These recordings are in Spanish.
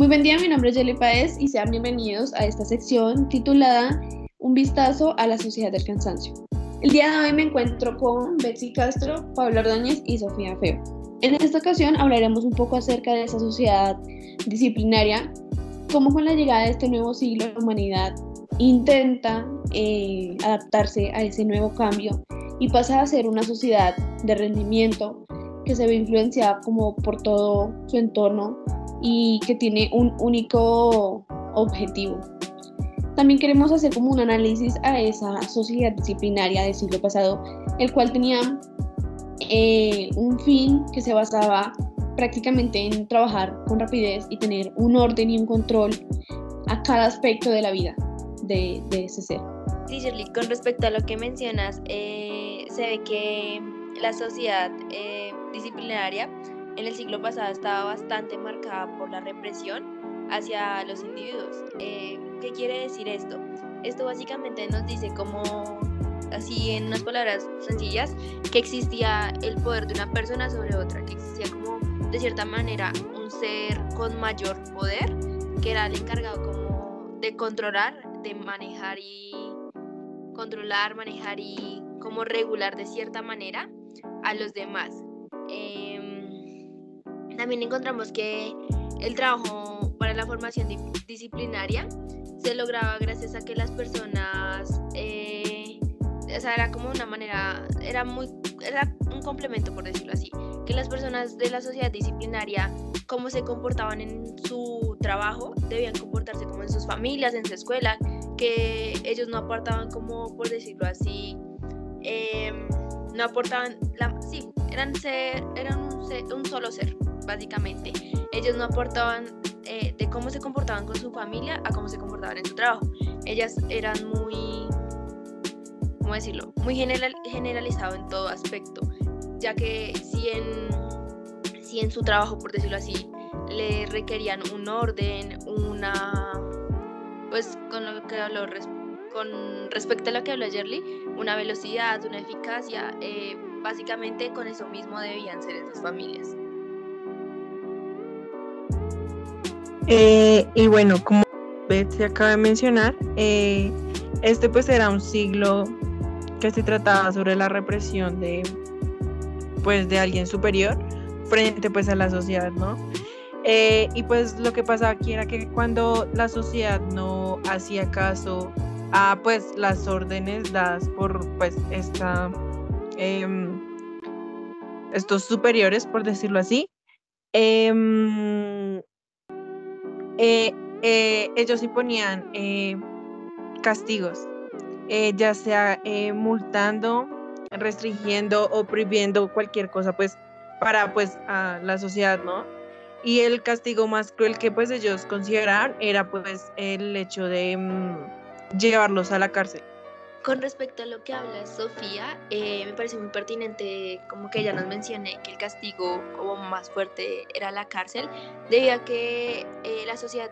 Muy buen día, mi nombre es Jelly Paez y sean bienvenidos a esta sección titulada Un vistazo a la sociedad del cansancio. El día de hoy me encuentro con Betsy Castro, Pablo Ordóñez y Sofía Feo. En esta ocasión hablaremos un poco acerca de esa sociedad disciplinaria, cómo con la llegada de este nuevo siglo la humanidad intenta eh, adaptarse a ese nuevo cambio y pasa a ser una sociedad de rendimiento que se ve influenciada como por todo su entorno y que tiene un único objetivo. También queremos hacer como un análisis a esa sociedad disciplinaria del siglo pasado, el cual tenía eh, un fin que se basaba prácticamente en trabajar con rapidez y tener un orden y un control a cada aspecto de la vida de, ese ser. Sí, Shirley, con respecto a lo que mencionas, eh, se ve que la sociedad eh, disciplinaria en el siglo pasado estaba bastante marcada por la represión hacia los individuos. Eh, ¿Qué quiere decir esto? Esto básicamente nos dice como, así en unas palabras sencillas, que existía el poder de una persona sobre otra, que existía como de cierta manera un ser con mayor poder, que era el encargado como de controlar, de manejar y controlar, manejar y como regular de cierta manera a los demás. Em, también encontramos que el trabajo para la formación disciplinaria se lograba gracias a que las personas, eh, o sea, era como una manera, era muy, era un complemento por decirlo así, que las personas de la sociedad disciplinaria, cómo se comportaban en su trabajo, debían comportarse como en sus familias, en su escuela, que ellos no aportaban como, por decirlo así, em, no aportaban, la, sí, eran, ser, eran un, solo ser, básicamente. Ellos no aportaban eh, de cómo se comportaban con su familia a cómo se comportaban en su trabajo. Ellas eran muy, ¿cómo decirlo? Muy general, generalizado en todo aspecto, ya que si en, si en su trabajo, por decirlo así, le requerían un orden, una, pues con lo que con respecto a lo que habló Yerly, una velocidad, una eficacia, eh, básicamente con eso mismo debían ser esas familias. Eh, y bueno, como se acaba de mencionar, eh, este pues era un siglo que se trataba sobre la represión de pues de alguien superior frente pues a la sociedad, ¿no? y pues lo que pasaba aquí era que cuando la sociedad no hacía caso a pues las órdenes dadas por pues em, estos superiores por decirlo así em, eh, eh, ellos imponían eh, castigos ya sea multando restringiendo o prohibiendo cualquier cosa pues para pues la sociedad no y el castigo más cruel que pues ellos consideraban era pues el hecho de mm, llevarlos a la cárcel. Con respecto a lo que habla Sofía, eh, me parece muy pertinente como que ella nos mencione que el castigo como más fuerte era la cárcel, debido a que eh, la sociedad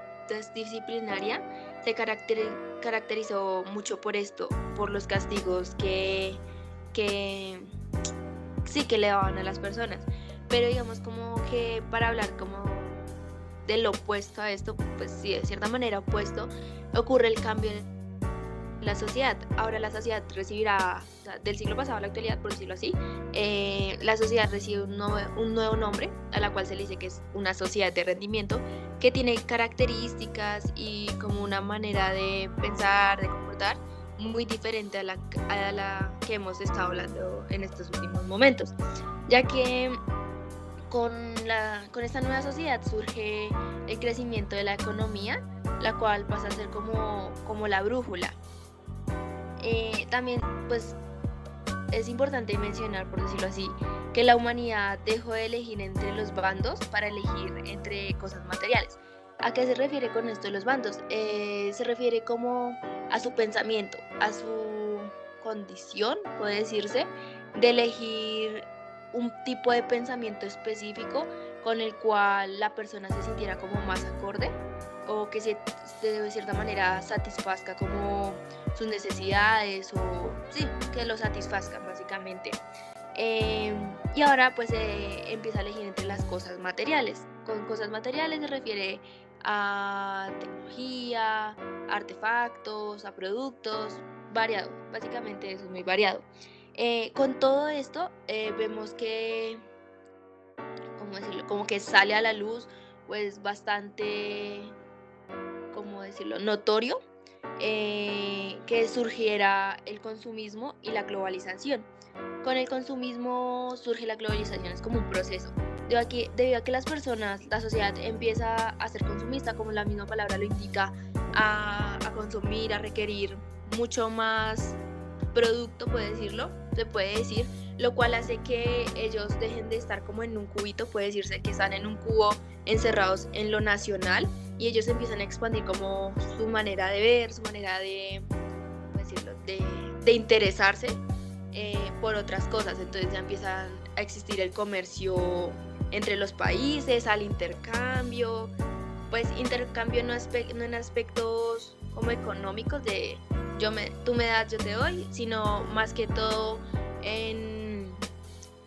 disciplinaria se caracterizó mucho por esto, por los castigos que, sí que le daban a las personas. Pero digamos como que para hablar como del opuesto a esto, pues sí, de cierta manera opuesto, ocurre el cambio la sociedad. Ahora la sociedad recibirá, del siglo pasado a la actualidad, por decirlo así, eh, la sociedad recibe un nuevo, un nuevo, nombre, a la cual se le dice que es una sociedad de rendimiento, que tiene características y como una manera de pensar, de comportar muy diferente a la, a la que hemos estado hablando en estos últimos momentos, ya que con, la, con esta nueva sociedad surge el crecimiento de la economía, la cual pasa a ser como, como la brújula eh, también, pues, es importante mencionar, por decirlo así, que la humanidad dejó de elegir entre los bandos para elegir entre cosas materiales. ¿A qué se refiere con esto de los bandos? Eh, se refiere como a su pensamiento, a su condición, puede decirse, de elegir un tipo de pensamiento específico con el cual la persona se sintiera como más acorde o que se, de cierta manera satisfazca como sus necesidades o sí, que lo satisfazcan básicamente. Em, y ahora pues empieza a elegir entre las cosas materiales. Con cosas materiales se refiere a tecnología, artefactos, a productos, variado, básicamente eso es muy variado. Eh, con todo esto eh, vemos que, ¿cómo decirlo? Como que sale a la luz pues bastante, ¿cómo decirlo? Notorio eh, que surgiera el consumismo y la globalización. Con el consumismo surge la globalización, es como un proceso. Debido a, que, debido a que las personas, la sociedad empieza a ser consumista, como la misma palabra lo indica, a, a consumir, a requerir mucho más producto, puede decirlo, se puede decir, lo cual hace que ellos dejen de estar como en un cubito, puede decirse que están en un cubo encerrados en lo nacional y ellos empiezan a expandir como su manera de ver, su manera de, decirlo? de, de interesarse eh, por otras cosas. Entonces ya empieza a existir el comercio entre los países, al intercambio, pues intercambio no, no en aspectos como económicos de yo me, tú me das, yo te doy, sino más que todo en,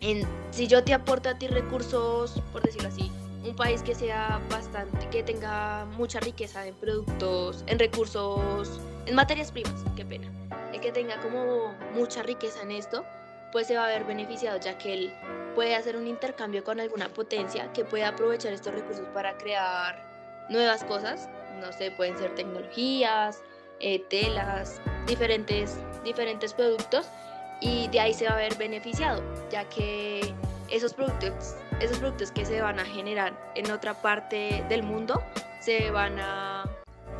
en si yo te aporto a ti recursos, por decirlo así, un país que sea bastante, que tenga mucha riqueza en productos, en recursos, en materias primas, qué pena, el que tenga como mucha riqueza en esto, pues se va a ver beneficiado ya que él puede hacer un intercambio con alguna potencia que pueda aprovechar estos recursos para crear nuevas cosas, no sé, pueden ser tecnologías, eh, telas, diferentes, diferentes productos y de ahí se va a ver beneficiado, ya que esos productos, esos productos que se van a generar en otra parte del mundo se van a,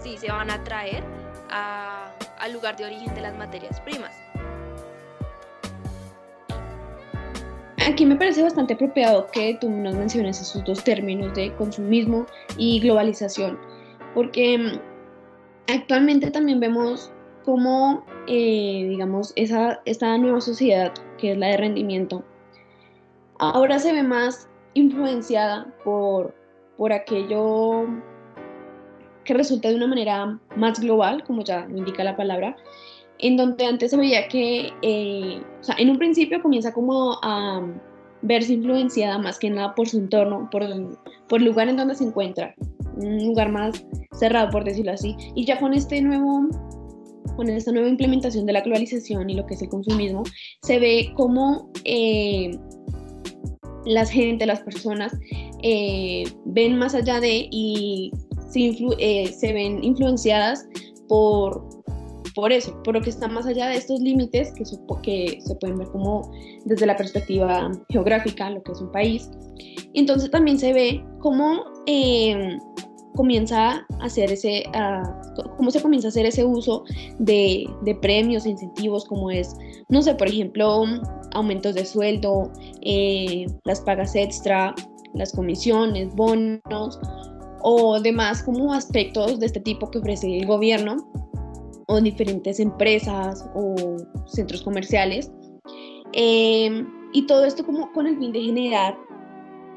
sí, se van a traer al lugar de origen de las materias primas. Aquí me parece bastante apropiado que tú nos menciones esos dos términos de consumismo y globalización, porque mm, actualmente también vemos cómo, eh, digamos, esa, esta nueva sociedad, que es la de rendimiento, ahora se ve más influenciada por, por aquello que resulta de una manera más global, como ya indica la palabra, en donde antes se veía que, eh, o sea, en un principio comienza como a verse influenciada más que nada por su entorno, por, por el lugar en donde se encuentra, un lugar más cerrado, por decirlo así, y ya con este nuevo con esta nueva implementación de la globalización y lo que es el consumismo, se ve como eh, las gente, las personas eh, ven más allá de y se, eh, se, ven influenciadas por, por eso, por lo que está más allá de estos límites que, que se pueden ver como desde la perspectiva geográfica, lo que es un país. Entonces también se ve como eh, comienza a hacer ese, cómo se comienza a hacer ese uso de, de, premios, incentivos, como es, no sé, por ejemplo, aumentos de sueldo, eh, las pagas extra, las comisiones, bonos o demás como aspectos de este tipo que ofrece el gobierno o diferentes empresas o centros comerciales. Eh, y todo esto como con el fin de generar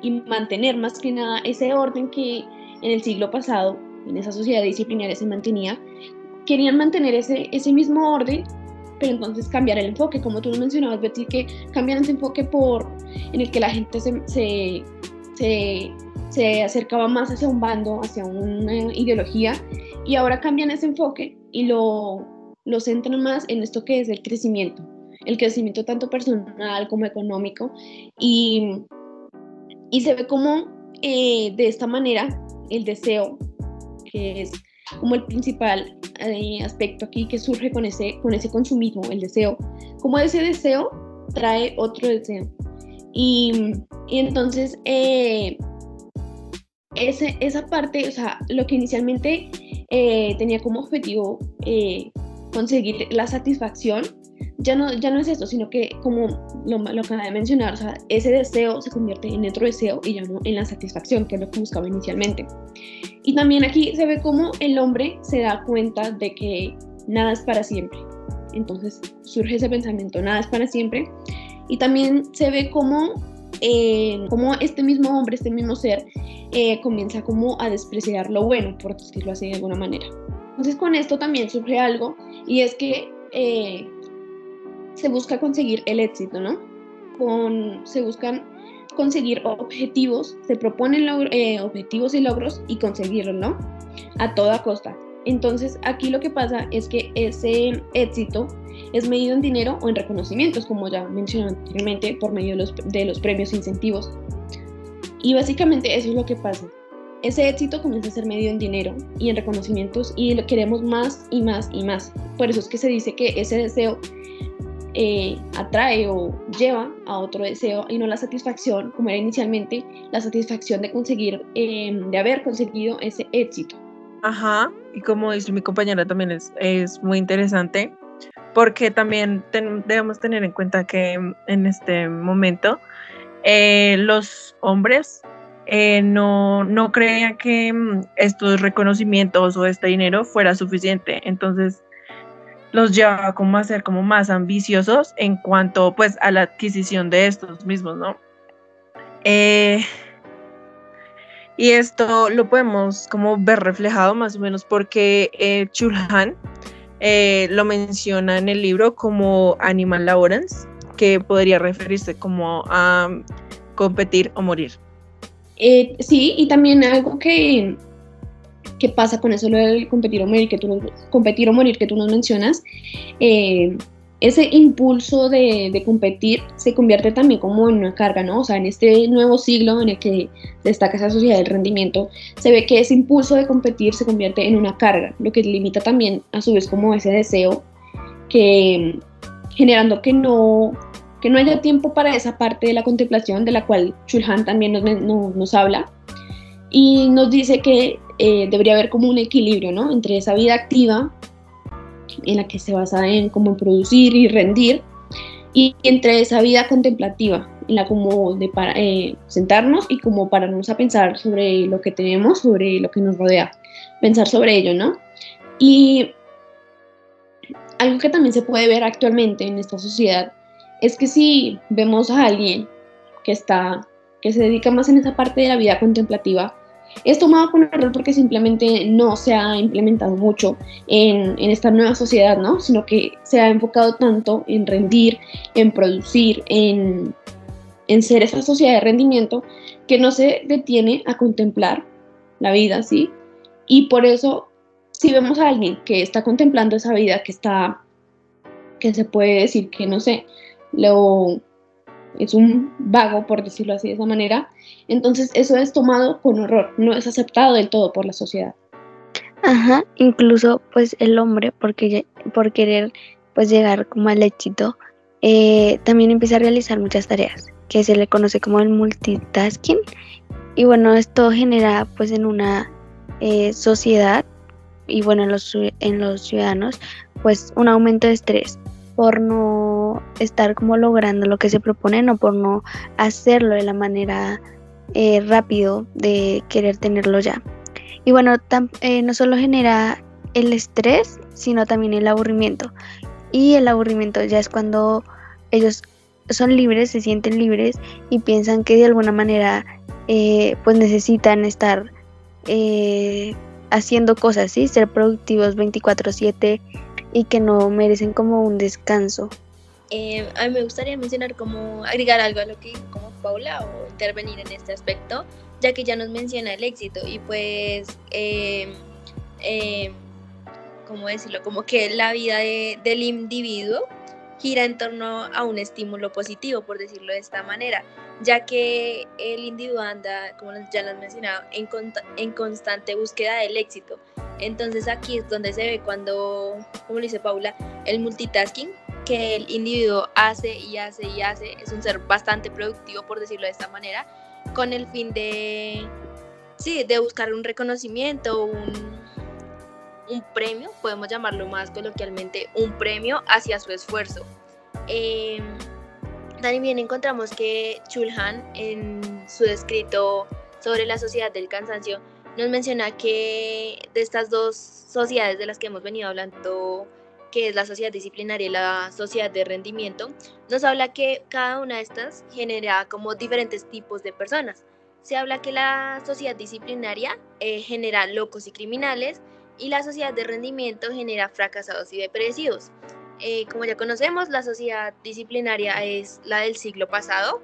y mantener más que nada ese orden que en el siglo pasado, en esa sociedad disciplinaria se mantenía, querían mantener ese, ese mismo orden, pero entonces cambiar el enfoque, como tú lo mencionabas, Betty, que cambian ese enfoque por, en el que la gente se, se, se, se acercaba más hacia un bando, hacia una ideología, y ahora cambian ese enfoque y lo, lo centran más en esto que es el crecimiento, el crecimiento tanto personal como económico, y, y se ve como eh, de esta manera el deseo, que es como el principal eh, aspecto aquí que surge con ese, con ese consumismo, el deseo, como ese deseo trae otro deseo. Y, entonces, eh, ese, esa parte, o sea, lo que inicialmente eh, tenía como objetivo conseguir la satisfacción, ya no, ya no es eso, sino que como lo, lo acaba de mencionar, ese deseo se convierte en otro deseo y ya no en la satisfacción, que es lo que buscaba inicialmente. Y también aquí se ve como el hombre se da cuenta de que nada es para siempre. Entonces surge ese pensamiento, nada es para siempre. Y también se ve como, eh, este mismo hombre, este mismo ser, eh, comienza como a despreciar lo bueno, por decirlo así de alguna manera. Entonces con esto también surge algo y es que eh, se busca conseguir el éxito, ¿no? Con, se buscan conseguir objetivos, se proponen eh, objetivos y logros y conseguirlos, ¿no? A toda costa. Entonces aquí lo que pasa es que ese éxito es medido en dinero o en reconocimientos, como ya mencioné anteriormente, por medio de los, de los premios e incentivos. Y básicamente eso es lo que pasa. Ese éxito comienza a ser medido en dinero y en reconocimientos y lo queremos más y más y más. Por eso es que se dice que ese deseo eh, atrae o lleva a otro deseo y no la satisfacción, como era inicialmente, la satisfacción de conseguir, em, de haber conseguido ese éxito. Ajá, y como dice mi compañera también es, es muy interesante, porque también debemos tener en cuenta que en este momento eh, los hombres eh, no, no creían que mm, estos reconocimientos o este dinero fuera suficiente. Entonces, los lleva como a ser como más ambiciosos en cuanto pues a la adquisición de estos mismos, ¿no? Eh, y esto lo podemos como ver reflejado más o menos porque eh, Chulhan eh, lo menciona en el libro como animal laborance, que podría referirse como a competir o morir. sí, y también algo que qué pasa con eso lo del competir o morir que tú nos, competir o morir que tú nos mencionas, eh, ese impulso de, de, competir se convierte también como en una carga, ¿no? O sea, en este nuevo siglo en el que destaca esa sociedad del rendimiento, se ve que ese impulso de competir se convierte en una carga, lo que limita también a su vez como ese deseo que generando que no que no haya tiempo para esa parte de la contemplación de la cual Chulhan también nos, nos habla y nos dice que eh, debería haber como un equilibrio, ¿no? Entre esa vida activa, en la que se basa en cómo producir y rendir, y entre esa vida contemplativa, en la como de para, eh, sentarnos y como pararnos a pensar sobre lo que tenemos, sobre lo que nos rodea, pensar sobre ello, ¿no? Y algo que también se puede ver actualmente en esta sociedad es que si vemos a alguien que está que se dedica más en esa parte de la vida contemplativa, es tomado con error porque simplemente no se ha implementado mucho en, esta nueva sociedad, ¿no? Sino que se ha enfocado tanto en rendir, en producir, en, en ser esa sociedad de rendimiento que no se detiene a contemplar la vida, ¿sí? Y por eso, si vemos a alguien que está contemplando esa vida, que está, que se puede decir que, no sé, lo es un vago, por decirlo así de esa manera, entonces eso es tomado con horror, no es aceptado del todo por la sociedad. Ajá, incluso pues el hombre, porque, por querer pues llegar como al éxito, eh, también empieza a realizar muchas tareas, que se le conoce como el multitasking. Y bueno, esto genera pues en una eh, sociedad y bueno, en los, en los ciudadanos pues un aumento de estrés por no estar como logrando lo que se propone, o por no hacerlo de la manera eh, rápido de querer tenerlo ya. Y bueno, eh, no solo genera el estrés, sino también el aburrimiento. Y el aburrimiento ya es cuando ellos son libres, se sienten libres y piensan que de alguna manera eh, pues necesitan estar haciendo cosas, ¿sí? ser productivos 24/7 y que no merecen como un descanso. Eh, a mí me gustaría mencionar como agregar algo a lo que como Paula o intervenir en este aspecto, ya que ya nos menciona el éxito y pues, eh, ¿cómo decirlo? Como que la vida del individuo gira en torno a un estímulo positivo, por decirlo de esta manera, ya que el individuo anda, como ya lo has mencionado, en, constante búsqueda del éxito. Entonces aquí es donde se ve cuando, como dice Paula, el multitasking que el individuo hace y hace y hace es un ser bastante productivo, por decirlo de esta manera, con el fin de, sí, de buscar un reconocimiento, un, un premio, podemos llamarlo más coloquialmente, un premio hacia su esfuerzo. Eh, también encontramos que Chulhan en su escrito sobre la sociedad del cansancio nos menciona que de estas dos sociedades de las que hemos venido hablando, que es la sociedad disciplinaria y la sociedad de rendimiento, nos habla que cada una de estas genera como diferentes tipos de personas. Se habla que la sociedad disciplinaria eh, genera locos y criminales y la sociedad de rendimiento genera fracasados y depresivos. Eh, como ya conocemos, la sociedad disciplinaria es la del siglo pasado,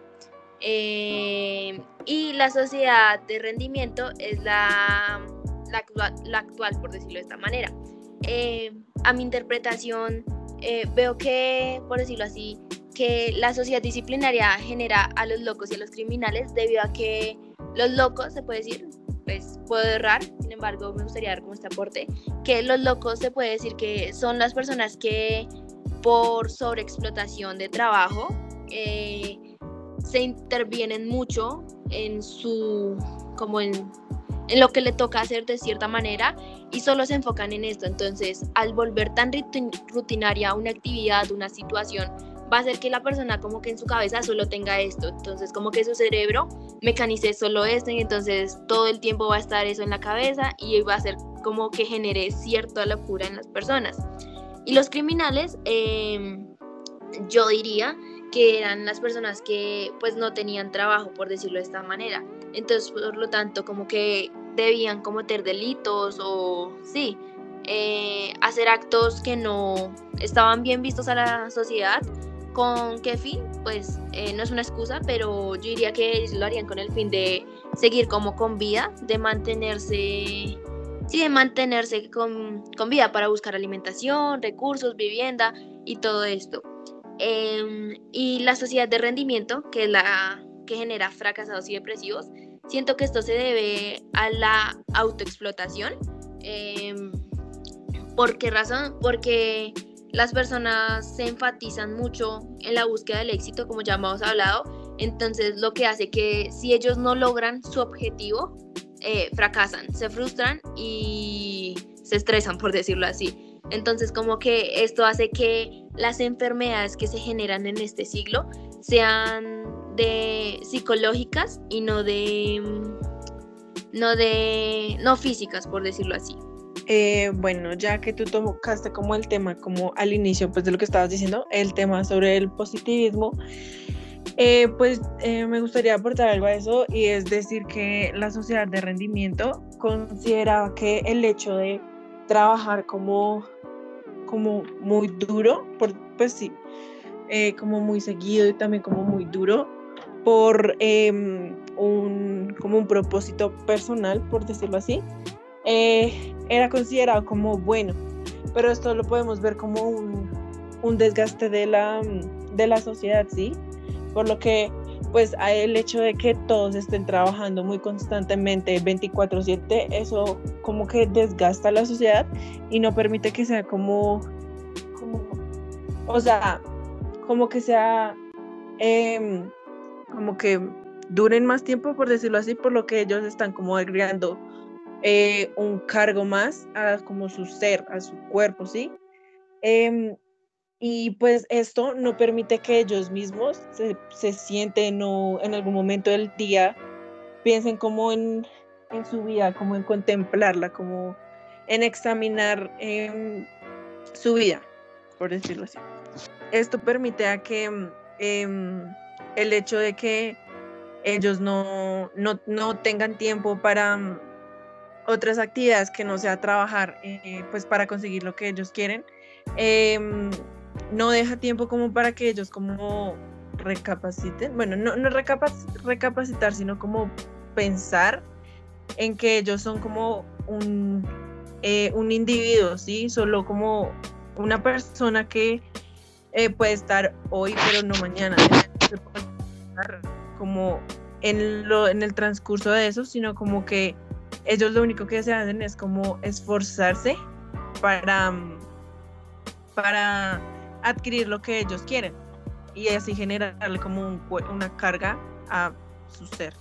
Eh, y la sociedad de rendimiento es la, la, actual, por decirlo de esta manera. Eh, a mi interpretación, eh, veo que, por decirlo así, que la sociedad disciplinaria genera a los locos y a los criminales debido a que los locos, se puede decir, pues puedo errar, sin embargo me gustaría dar como este aporte, que los locos se puede decir que son las personas que por sobreexplotación de trabajo eh, se intervienen mucho en su, como en, en lo que le toca hacer de cierta manera y solo se enfocan en esto. Entonces, al volver tan rutinaria una actividad, una situación, va a hacer que la persona como que en su cabeza solo tenga esto. Entonces, como que su cerebro mecanice solo esto y entonces todo el tiempo va a estar eso en la cabeza y va a ser como que genere cierta locura en las personas. Y los criminales, em, yo diría que eran las personas que pues no tenían trabajo, por decirlo de esta manera. Entonces, por lo tanto, como que debían cometer delitos o sí, eh, hacer actos que no estaban bien vistos a la sociedad. ¿Con qué fin? Pues eh, no es una excusa, pero yo diría que lo harían con el fin de seguir como con vida, de mantenerse, sí, de mantenerse con, con vida para buscar alimentación, recursos, vivienda y todo esto. Em, y la sociedad de rendimiento, que es la que genera fracasados y depresivos, siento que esto se debe a la autoexplotación. Em, ¿Por qué razón? Porque las personas se enfatizan mucho en la búsqueda del éxito, como ya hemos hablado. Entonces, lo que hace que si ellos no logran su objetivo, eh, fracasan, se frustran y se estresan, por decirlo así. Entonces, como que esto hace que las enfermedades que se generan en este siglo sean de psicológicas y no de no de no físicas, por decirlo así. Eh, bueno, ya que tú tocaste como el tema, como al inicio, pues de lo que estabas diciendo, el tema sobre el positivismo, eh, pues eh, me gustaría aportar algo a eso y es decir que la sociedad de rendimiento considera que el hecho de trabajar como como muy duro, pues sí, como muy seguido y también como muy duro por em, un, como un propósito personal, por decirlo así, era considerado como bueno, pero esto lo podemos ver como un, un desgaste de la, de la sociedad, ¿sí? Por lo que pues el hecho de que todos estén trabajando muy constantemente 24/7, eso como que desgasta a la sociedad y no permite que sea como, como o sea, como que sea, em, como que duren más tiempo, por decirlo así, por lo que ellos están como agregando eh, un cargo más a como su ser, a su cuerpo, ¿sí? Em, y pues esto no permite que ellos mismos se, sienten o en algún momento del día piensen como en, en su vida, como en contemplarla, como en examinar em, su vida, por decirlo así. Esto permite a que em, el hecho de que ellos no, no, no tengan tiempo para otras actividades que no sea trabajar, eh, pues para conseguir lo que ellos quieren, eh, no deja tiempo como para que ellos como recapaciten, bueno, no, no recapacitar, sino como pensar en que ellos son como un, eh, un individuo, ¿sí? Solo como una persona que eh, puede estar hoy, pero no mañana. Como en, lo, en el transcurso de eso, sino como que ellos lo único que se hacen es como esforzarse para, para adquirir lo que ellos quieren y así generarle como una carga a su ser.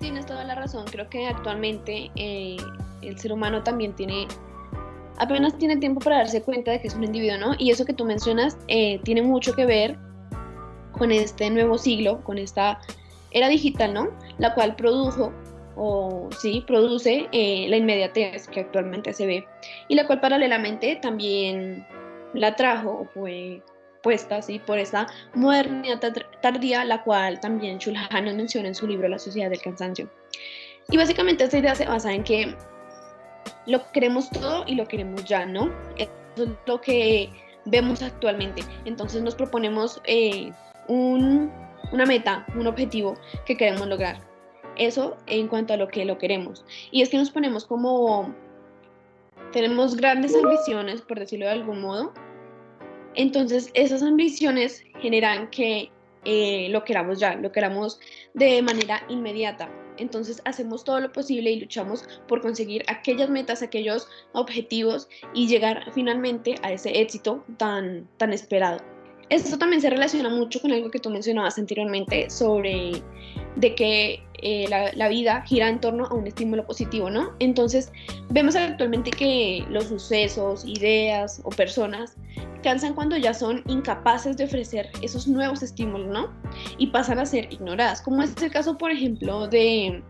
Tienes toda la razón, creo que actualmente eh, el ser humano también tiene, apenas tiene tiempo para darse cuenta de que es un individuo, ¿no? Y eso que tú mencionas eh, tiene mucho que ver con este nuevo siglo, con esta era digital, ¿no? La cual produjo o sí, produce eh, la inmediatez que actualmente se ve y la cual paralelamente también la trajo fue puesta así por esta modernidad tardía, la cual también Shulhan menciona en su libro La sociedad del cansancio. Y básicamente esta idea se basa en que lo queremos todo y lo queremos ya, ¿no? Eso es lo que vemos actualmente. Entonces nos proponemos eh, un, una meta, un objetivo que queremos lograr. Eso en cuanto a lo que lo queremos. Y es que nos ponemos como, tenemos grandes ambiciones, por decirlo de algún modo. Entonces esas ambiciones generan que eh, lo queramos ya, lo queramos de manera inmediata. Entonces hacemos todo lo posible y luchamos por conseguir aquellas metas, aquellos objetivos y llegar finalmente a ese éxito tan, tan esperado. Esto también se relaciona mucho con algo que tú mencionabas anteriormente sobre de que eh, la, vida gira en torno a un estímulo positivo, ¿no? Entonces, vemos actualmente que los sucesos, ideas o personas cansan cuando ya son incapaces de ofrecer esos nuevos estímulos, ¿no? Y pasan a ser ignoradas, como es el caso, por ejemplo, de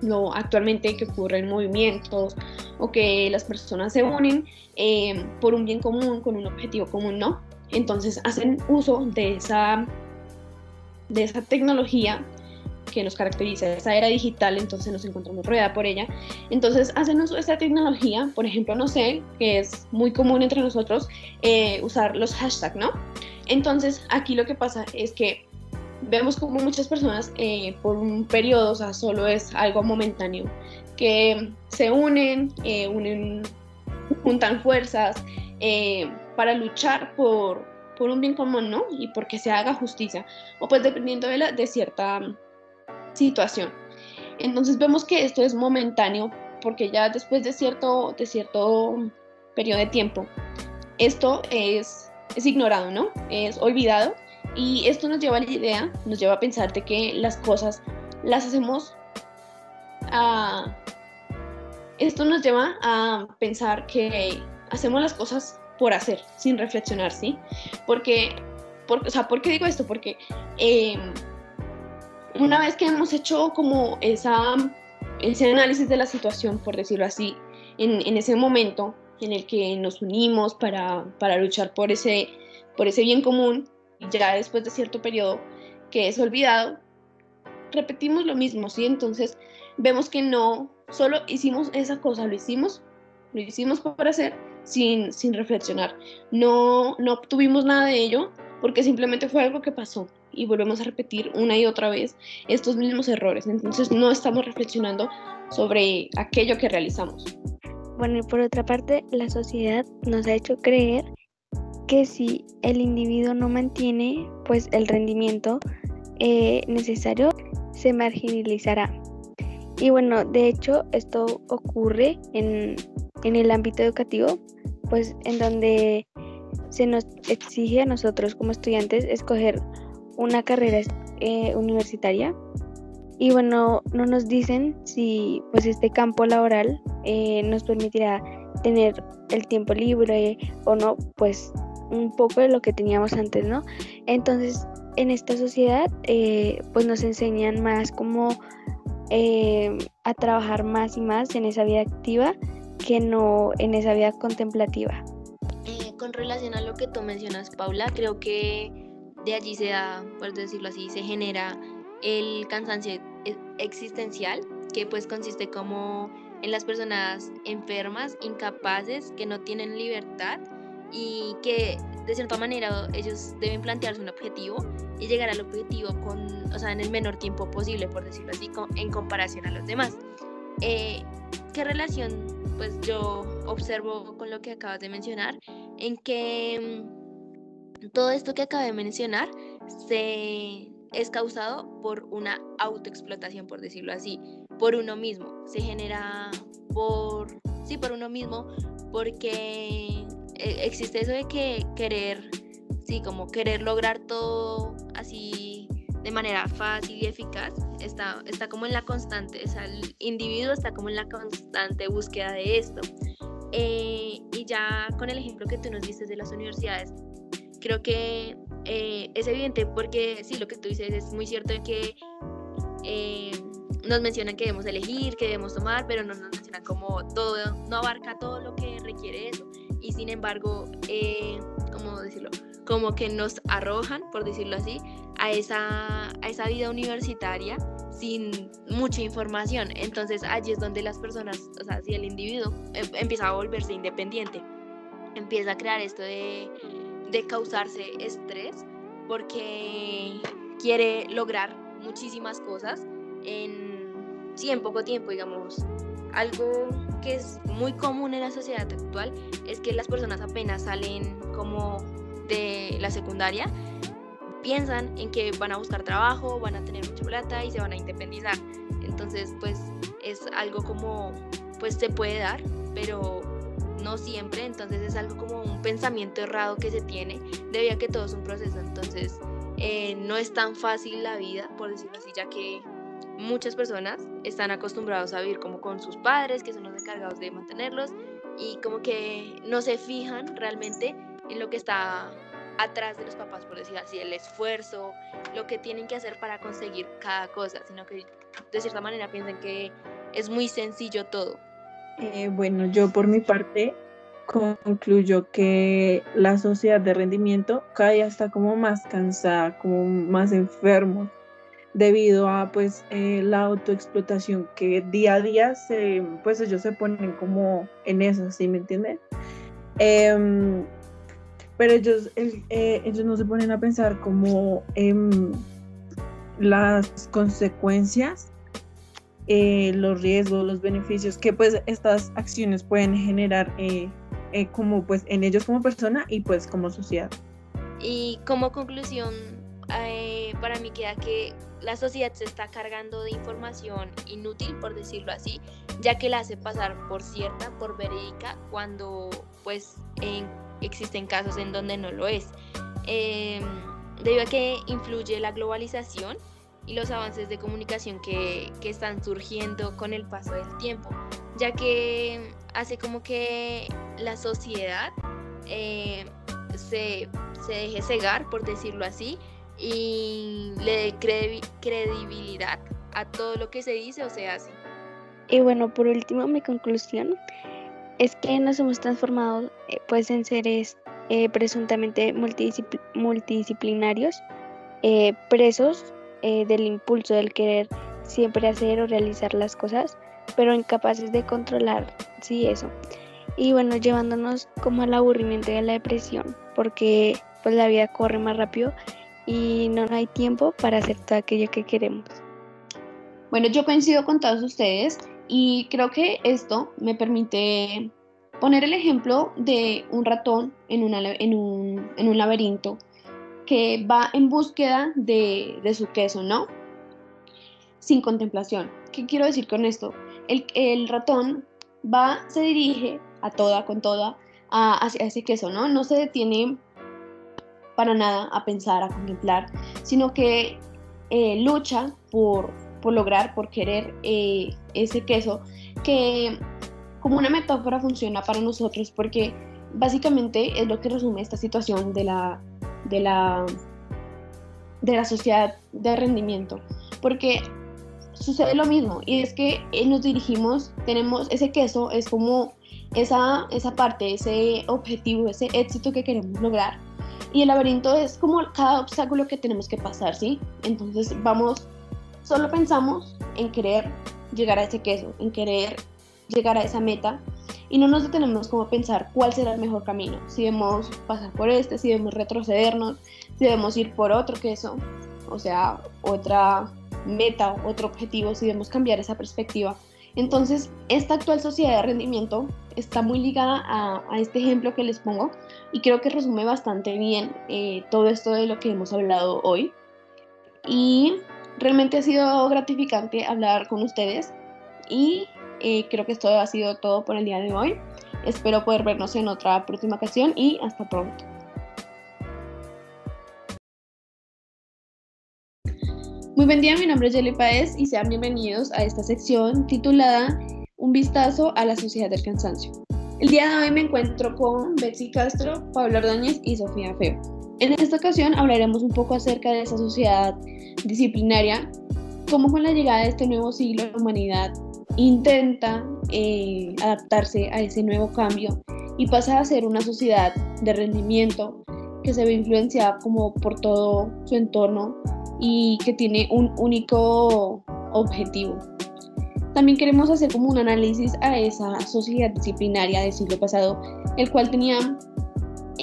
lo actualmente que ocurre en movimientos o que las personas se unen eh, por un bien común, con un objetivo común, ¿no? Entonces hacen uso de esa, de esa tecnología que nos caracteriza, esa era digital, entonces nos encontramos rodeada por ella. Entonces hacen uso de esta tecnología, por ejemplo, no sé, que es muy común entre nosotros eh, usar los hashtags, ¿no? Entonces aquí lo que pasa es que vemos como muchas personas eh, por un periodo, o sea, solo es algo momentáneo, que se unen, eh, unen juntan fuerzas, eh, para luchar por, por un bien común, ¿no? Y porque se haga justicia, o pues dependiendo de, la, de cierta situación. Entonces vemos que esto es momentáneo porque ya después de cierto, de cierto periodo de tiempo, esto es, es ignorado, ¿no? Es olvidado y esto nos lleva a la idea, nos lleva a pensar de que las cosas las hacemos a... Esto nos lleva a pensar que hacemos las cosas por hacer, sin reflexionar, ¿sí? Porque, por, o sea, ¿por qué digo esto? Porque em, una vez que hemos hecho como esa, ese análisis de la situación, por decirlo así, en, en ese momento en el que nos unimos para, para, luchar por ese, por ese bien común, ya después de cierto periodo que es olvidado, repetimos lo mismo, ¿sí? Entonces vemos que no solo hicimos esa cosa, lo hicimos, lo hicimos por hacer, sin, sin reflexionar. No, no obtuvimos nada de ello porque simplemente fue algo que pasó y volvemos a repetir una y otra vez estos mismos errores. Entonces no estamos reflexionando sobre aquello que realizamos. Bueno, y por otra parte, la sociedad nos ha hecho creer que si el individuo no mantiene pues el rendimiento eh, necesario, se marginalizará. Y bueno, de hecho esto ocurre en, en el ámbito educativo, pues en donde se nos exige a nosotros como estudiantes escoger una carrera eh, universitaria y bueno, no nos dicen si pues este campo laboral eh, nos permitirá tener el tiempo libre o no, pues un poco de lo que teníamos antes, ¿no? Entonces, en esta sociedad, eh, pues nos enseñan más como a trabajar más y más en esa vida activa que no en esa vida contemplativa. Eh, con relación a lo que tú mencionas, Paula, creo que de allí se da, por decirlo así, se genera el cansancio e-, existencial, que pues consiste como en las personas enfermas, incapaces, que no tienen libertad y que de cierta manera ellos deben plantearse un objetivo y llegar al objetivo con, o sea, en el menor tiempo posible, por decirlo así, en comparación a los demás. Eh, ¿Qué relación pues yo observo con lo que acabas de mencionar? En que mm, todo esto que acabé de mencionar se es causado por una autoexplotación, por decirlo así, por uno mismo. Se genera por, sí, por uno mismo, porque e, existe eso de que querer, sí, como querer lograr todo así de manera fácil y eficaz, está, está como en la constante, o el individuo está como en la constante búsqueda de esto. Eh, y ya con el ejemplo que tú nos diste de las universidades, creo que eh, es evidente porque sí, lo que tú dices es muy cierto que eh, nos mencionan que debemos elegir, que debemos tomar, pero no nos mencionan como todo, no abarca todo lo que requiere eso. Y sin embargo, ¿cómo decirlo? Como que nos arrojan, por decirlo así, a esa, a esa vida universitaria sin mucha información. Entonces allí es donde las personas, o sea, si el individuo em, empieza a volverse independiente, empieza a crear esto de, de causarse estrés, porque quiere lograr muchísimas cosas en, sí, en poco tiempo, digamos. Algo que es muy común en la sociedad actual es que las personas apenas salen como de la secundaria, piensan en que van a buscar trabajo, van a tener mucha plata y se van a independizar. Entonces, pues es algo como, pues se puede dar, pero no siempre, entonces es algo como un pensamiento errado que se tiene, debido a que todo es un proceso, entonces eh, no es tan fácil la vida, por decirlo así, ya que muchas personas están acostumbrados a vivir como con sus padres, que son los encargados de mantenerlos, y como que no se fijan realmente en lo que está atrás de los papás, por decir así, el esfuerzo, lo que tienen que hacer para conseguir cada cosa, sino que de cierta manera piensan que es muy sencillo todo. Eh, bueno, yo por mi parte concluyo que la sociedad de rendimiento cada día está como más cansada, como más enfermo, debido a pues eh, la autoexplotación que día a día pues ellos se ponen como en eso, ¿sí me entienden? Em, pero ellos, eh, ellos no se ponen a pensar como las consecuencias, eh, los riesgos, los beneficios que pues estas acciones pueden generar eh, como pues en ellos como persona y pues como sociedad. Y como conclusión, para mí queda que la sociedad se está cargando de información inútil, por decirlo así, ya que la hace pasar por cierta, por verídica, cuando pues en existen casos en donde no lo es. Eh, debido a que influye la globalización y los avances de comunicación que, que, están surgiendo con el paso del tiempo, ya que hace como que la sociedad eh, se, se, deje cegar, por decirlo así, y le dé credibilidad a todo lo que se dice o se hace. Y bueno, por último, mi conclusión es que nos hemos transformado eh, pues en seres eh, presuntamente multidisciplinarios, eh, presos del impulso del querer siempre hacer o realizar las cosas, pero incapaces de controlar, sí, eso. Y bueno, llevándonos como al aburrimiento y a la depresión, porque pues la vida corre más rápido y no hay tiempo para hacer todo aquello que queremos. Bueno, yo coincido con todos ustedes y creo que esto me permite poner el ejemplo de un ratón en, en, un, laberinto que va en búsqueda de, su queso, ¿no? Sin contemplación. ¿Qué quiero decir con esto? El, ratón va, se dirige a toda, con toda, hacia ese queso, ¿no? No se detiene para nada a pensar, a contemplar, sino que eh, lucha por por lograr, por querer eh, ese queso, que como una metáfora funciona para nosotros porque básicamente es lo que resume esta situación de la, de la, de la sociedad de rendimiento. Porque sucede lo mismo y es que eh, nos dirigimos, tenemos ese queso, es como esa, esa parte, ese objetivo, ese éxito que queremos lograr. Y el laberinto es como cada obstáculo que tenemos que pasar, ¿sí? Entonces vamos Solo pensamos en querer llegar a ese queso, en querer llegar a esa meta y no nos detenemos como a pensar cuál será el mejor camino, si debemos pasar por este, si debemos retrocedernos, si debemos ir por otro queso, o sea, otra meta, otro objetivo, si debemos cambiar esa perspectiva. Entonces, esta actual sociedad de rendimiento está muy ligada a, este ejemplo que les pongo y creo que resume bastante bien eh, todo esto de lo que hemos hablado hoy. Y Realmente ha sido gratificante hablar con ustedes y eh, creo que esto ha sido todo por el día de hoy. Espero poder vernos en otra próxima ocasión y hasta pronto. Muy buen día, mi nombre es Jelly Paez y sean bienvenidos a esta sección titulada Un vistazo a la sociedad del cansancio. El día de hoy me encuentro con Betsy Castro, Pablo Ordóñez y Sofía Feo. En esta ocasión hablaremos un poco acerca de esa sociedad disciplinaria, cómo con la llegada de este nuevo siglo la humanidad intenta eh, adaptarse a ese nuevo cambio y pasa a ser una sociedad de rendimiento que se ve influenciada como por todo su entorno y que tiene un único objetivo. También queremos hacer como un análisis a esa sociedad disciplinaria del siglo pasado, el cual tenía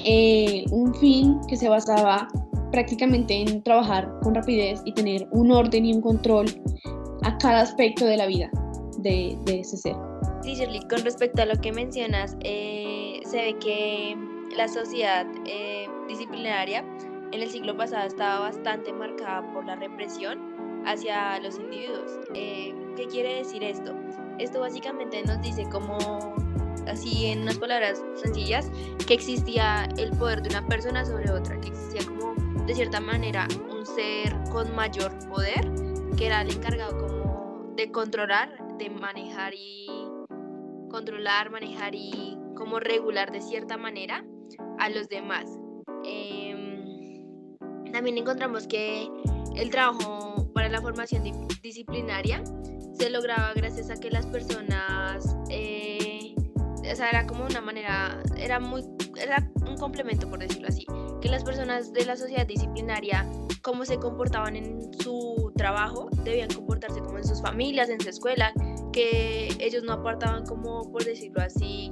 eh, un fin que se basaba prácticamente en trabajar con rapidez y tener un orden y un control a cada aspecto de la vida de, ese ser. Sí, Shirley, con respecto a lo que mencionas, eh, se ve que la sociedad eh, disciplinaria en el siglo pasado estaba bastante marcada por la represión hacia los individuos. Eh, ¿Qué quiere decir esto? Esto básicamente nos dice como, así en unas palabras sencillas, que existía el poder de una persona sobre otra, que existía como de cierta manera un ser con mayor poder, que era el encargado como de controlar, de manejar y controlar, manejar y como regular de cierta manera a los demás. Em, también encontramos que el trabajo para la formación disciplinaria se lograba gracias a que las personas, eh, o era como una manera, era muy, era un complemento por decirlo así, que las personas de la sociedad disciplinaria, cómo se comportaban en su trabajo, debían comportarse como en sus familias, en su escuela, que ellos no aportaban como, por decirlo así,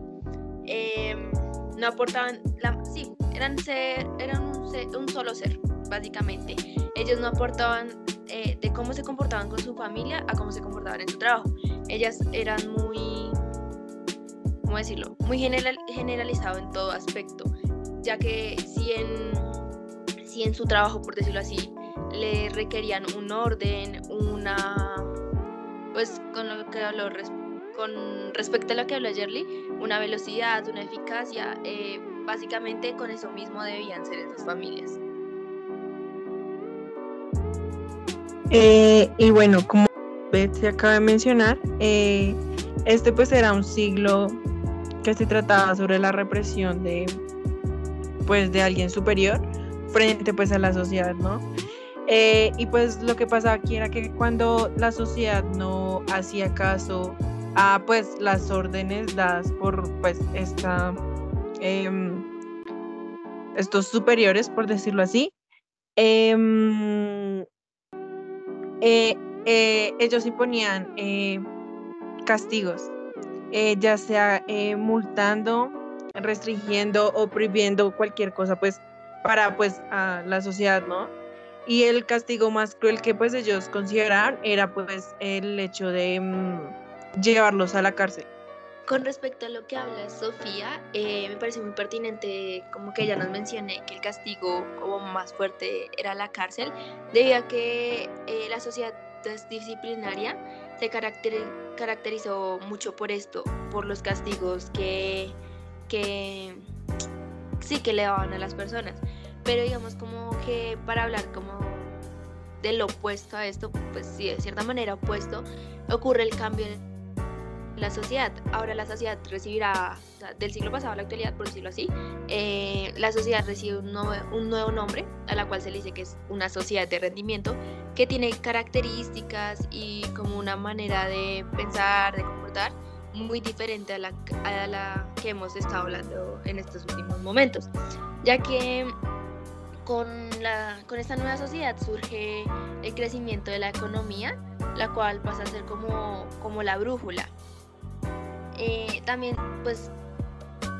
em, no aportaban, la, sí, eran, ser, eran un, solo ser, básicamente. Ellos no aportaban eh, de cómo se comportaban con su familia a cómo se comportaban en su trabajo. Ellas eran muy, ¿cómo decirlo? Muy general, generalizado en todo aspecto, ya que si en, si en su trabajo, por decirlo así, le requerían un orden, una, pues con lo que habló con respecto a lo que habló Jerly, una velocidad, una eficacia, eh, básicamente con eso mismo debían ser esas familias. Eh, y bueno, como se acaba de mencionar, eh, este pues era un siglo que se trataba sobre la represión de pues de alguien superior frente pues a la sociedad, ¿no? y pues lo que pasaba aquí era que cuando la sociedad no hacía caso a pues las órdenes dadas por pues esta em, estos superiores por decirlo así em, eh, eh, ellos imponían eh, ya sea multando restringiendo o prohibiendo cualquier cosa pues para pues la sociedad no y el castigo más cruel que pues ellos consideraban era pues el hecho de mm, llevarlos a la cárcel. Con respecto a lo que habla Sofía, eh, me parece muy pertinente como que ella nos mencione que el castigo más fuerte era la cárcel, debido a que eh, la sociedad disciplinaria se caracterizó mucho por esto, por los castigos que, que sí que le daban a las personas. Pero digamos como que para hablar como del opuesto a esto, pues sí, de cierta manera opuesto, ocurre el cambio la sociedad. Ahora la sociedad recibirá, del siglo pasado a la actualidad, por decirlo así, eh, la sociedad recibe un nuevo, un nuevo, nombre, a la cual se le dice que es una sociedad de rendimiento, que tiene características y como una manera de pensar, de comportar muy diferente a la, a la que hemos estado hablando en estos últimos momentos, ya que con, la, con esta nueva sociedad surge el crecimiento de la economía, la cual pasa a ser como, como la brújula. Eh, también, pues,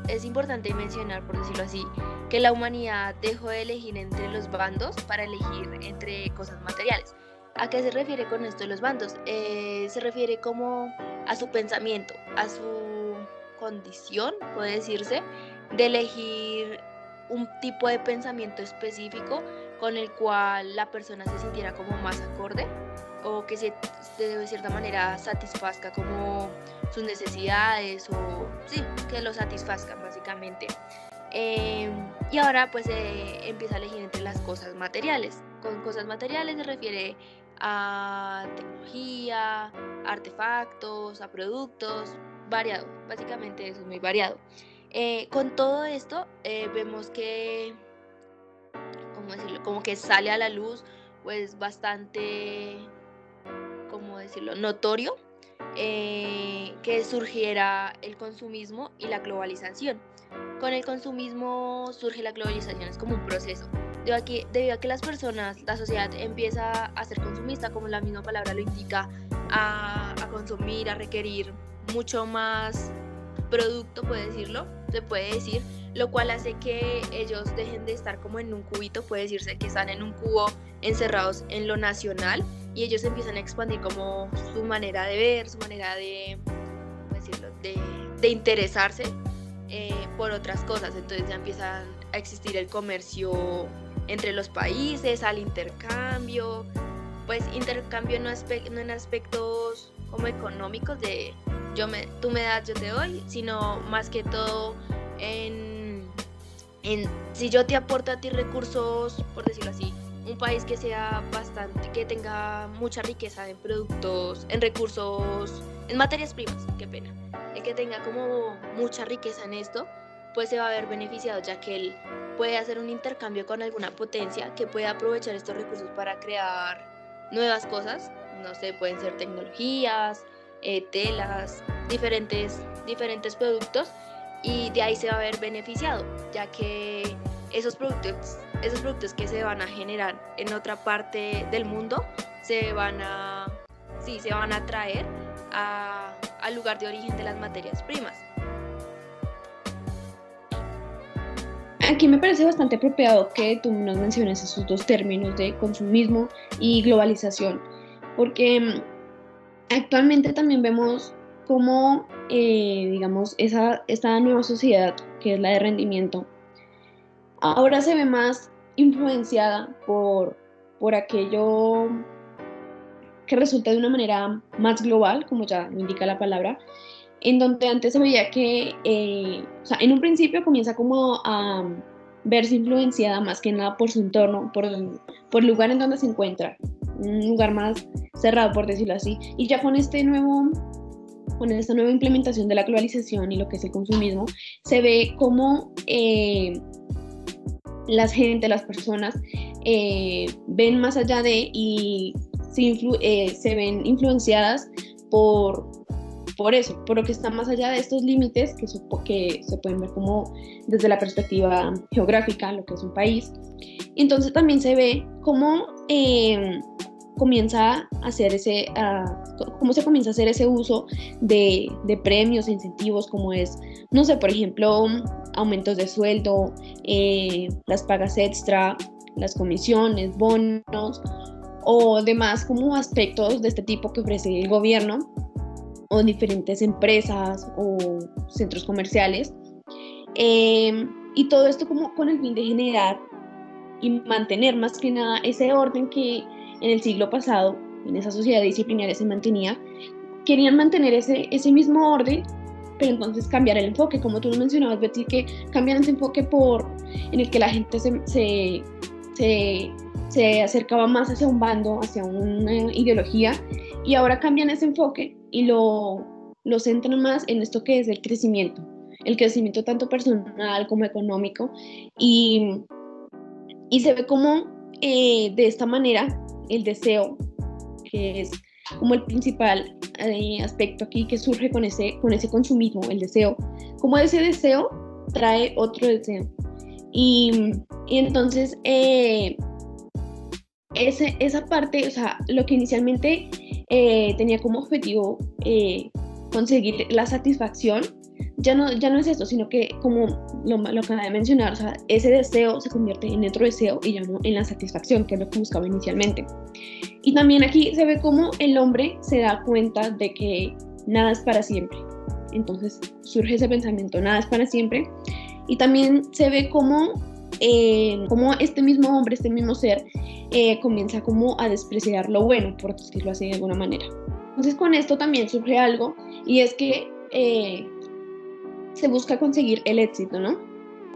es importante mencionar, por decirlo así, que la humanidad dejó de elegir entre los bandos para elegir entre cosas materiales. ¿A qué se refiere con esto de los bandos? Eh, se refiere como a su pensamiento, a su condición, puede decirse, de elegir un tipo de pensamiento específico con el cual la persona se sintiera como más acorde o que se, de cierta manera satisfazca como sus necesidades o sí, que lo satisfazcan básicamente. Em, y ahora pues se empieza a elegir entre las cosas materiales. Con cosas materiales se refiere a tecnología, artefactos, a productos, variado, básicamente eso es muy variado. Eh, con todo esto eh, vemos que, ¿cómo decirlo? Como que sale a la luz pues bastante ¿cómo decirlo?, notorio eh, que surgiera el consumismo y la globalización. Con el consumismo surge la globalización, es como un proceso. Debido a, que, debido a que las personas, la sociedad empieza a ser consumista, como la misma palabra lo indica, a, a consumir, a requerir mucho más producto, puede decirlo, se puede decir, lo cual hace que ellos dejen de estar como en un cubito, puede decirse que están en un cubo encerrados en lo nacional y ellos empiezan a expandir como su manera de ver, su manera de, decirlo, de, interesarse eh, por otras cosas. Entonces ya empiezan a existir el comercio entre los países, al intercambio, pues intercambio no, no en aspectos como económicos de yo me, tú me das, yo te doy, sino más que todo en, en si yo te aporto a ti recursos, por decirlo así, un país que sea bastante, que tenga mucha riqueza en productos, en recursos, en materias primas, qué pena, el que tenga como mucha riqueza en esto, pues se va a ver beneficiado ya que él puede hacer un intercambio con alguna potencia que pueda aprovechar estos recursos para crear nuevas cosas, no sé, pueden ser tecnologías, eh, telas, diferentes, diferentes productos y de ahí se va a ver beneficiado, ya que esos productos, esos productos que se van a generar en otra parte del mundo se van a, sí, se van a traer al lugar de origen de las materias primas. Aquí me parece bastante apropiado que tú nos menciones esos dos términos de consumismo y globalización, porque mm, actualmente también vemos cómo, eh, digamos, esa, esta nueva sociedad, que es la de rendimiento, ahora se ve más influenciada por, por aquello que resulta de una manera más global, como ya indica la palabra, en donde antes se veía que, eh, o sea, en un principio comienza como a verse influenciada más que nada por su entorno, por, por el lugar en donde se encuentra, un lugar más cerrado, por decirlo así. Y ya con este nuevo con esta nueva implementación de la globalización y lo que es el consumismo, se ve como eh, la gente, las personas, eh, ven más allá de y se, eh, se ven influenciadas por, por eso, por lo que está más allá de estos límites que, que se pueden ver como desde la perspectiva geográfica, lo que es un país. Entonces también se ve como eh, comienza a hacer ese, cómo se comienza a hacer ese uso de, de, premios, incentivos, como es, no sé, por ejemplo, aumentos de sueldo, eh, las pagas extra, las comisiones, bonos o demás como aspectos de este tipo que ofrece el gobierno o diferentes empresas o centros comerciales. Eh, y todo esto como con el fin de generar y mantener más que nada ese orden que en el siglo pasado, en esa sociedad disciplinaria se mantenía, querían mantener ese, ese mismo orden, pero entonces cambiar el enfoque, como tú lo mencionabas, Betty, que cambian ese enfoque por, en el que la gente se, se, se, se acercaba más hacia un bando, hacia una ideología, y ahora cambian ese enfoque y lo, lo centran más en esto que es el crecimiento, el crecimiento tanto personal como económico, y, y se ve como eh, de esta manera el deseo, que es como el principal eh, aspecto aquí que surge con ese, con ese consumismo, el deseo, como ese deseo trae otro deseo. Y, entonces, eh, ese, esa parte, o sea, lo que inicialmente eh, tenía como objetivo conseguir la satisfacción, ya no, ya no es esto, sino que como lo, lo acaba de mencionar, o sea, ese deseo se convierte en otro deseo y ya no en la satisfacción, que es lo que buscaba inicialmente. Y también aquí se ve cómo el hombre se da cuenta de que nada es para siempre. Entonces surge ese pensamiento, nada es para siempre. Y también se ve cómo, eh, este mismo hombre, este mismo ser, eh, comienza como a despreciar lo bueno, por decirlo así de alguna manera. Entonces con esto también surge algo y es que eh, se busca conseguir el éxito, ¿no?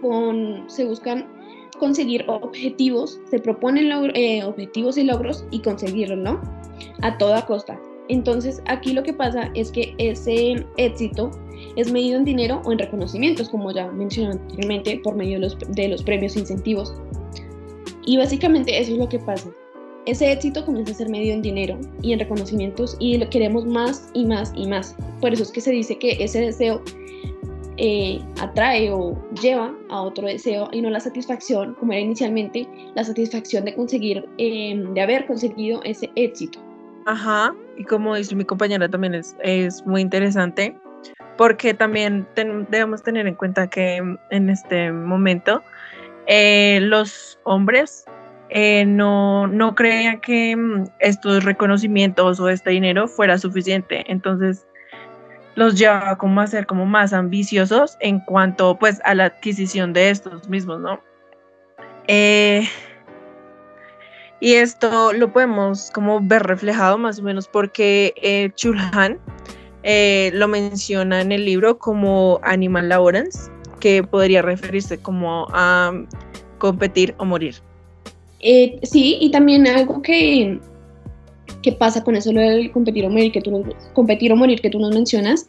Con, se buscan conseguir objetivos, se proponen eh, objetivos y logros y conseguirlos, ¿no? A toda costa. Entonces aquí lo que pasa es que ese éxito es medido en dinero o en reconocimientos, como ya mencioné anteriormente, por medio de los, de los premios e incentivos. Y básicamente eso es lo que pasa. Ese éxito comienza a ser medido en dinero y en reconocimientos y lo queremos más y más y más. Por eso es que se dice que ese deseo eh, atrae o lleva a otro deseo y no la satisfacción, como era inicialmente, la satisfacción de conseguir, em, de haber conseguido ese éxito. Ajá, y como dice mi compañera también es, es muy interesante, porque también debemos tener en cuenta que en este momento eh, los hombres eh, no, no creían que mm, estos reconocimientos o este dinero fuera suficiente. Entonces los llevaba como a ser como más ambiciosos en cuanto pues a la adquisición de estos mismos, ¿no? Eh, y esto lo podemos como ver reflejado más o menos porque eh, Chulhan eh, lo menciona en el libro como animal laborance, que podría referirse como a competir o morir. Sí, y también algo que, que pasa con eso, del competir o morir que tú, competir o morir que tú nos mencionas,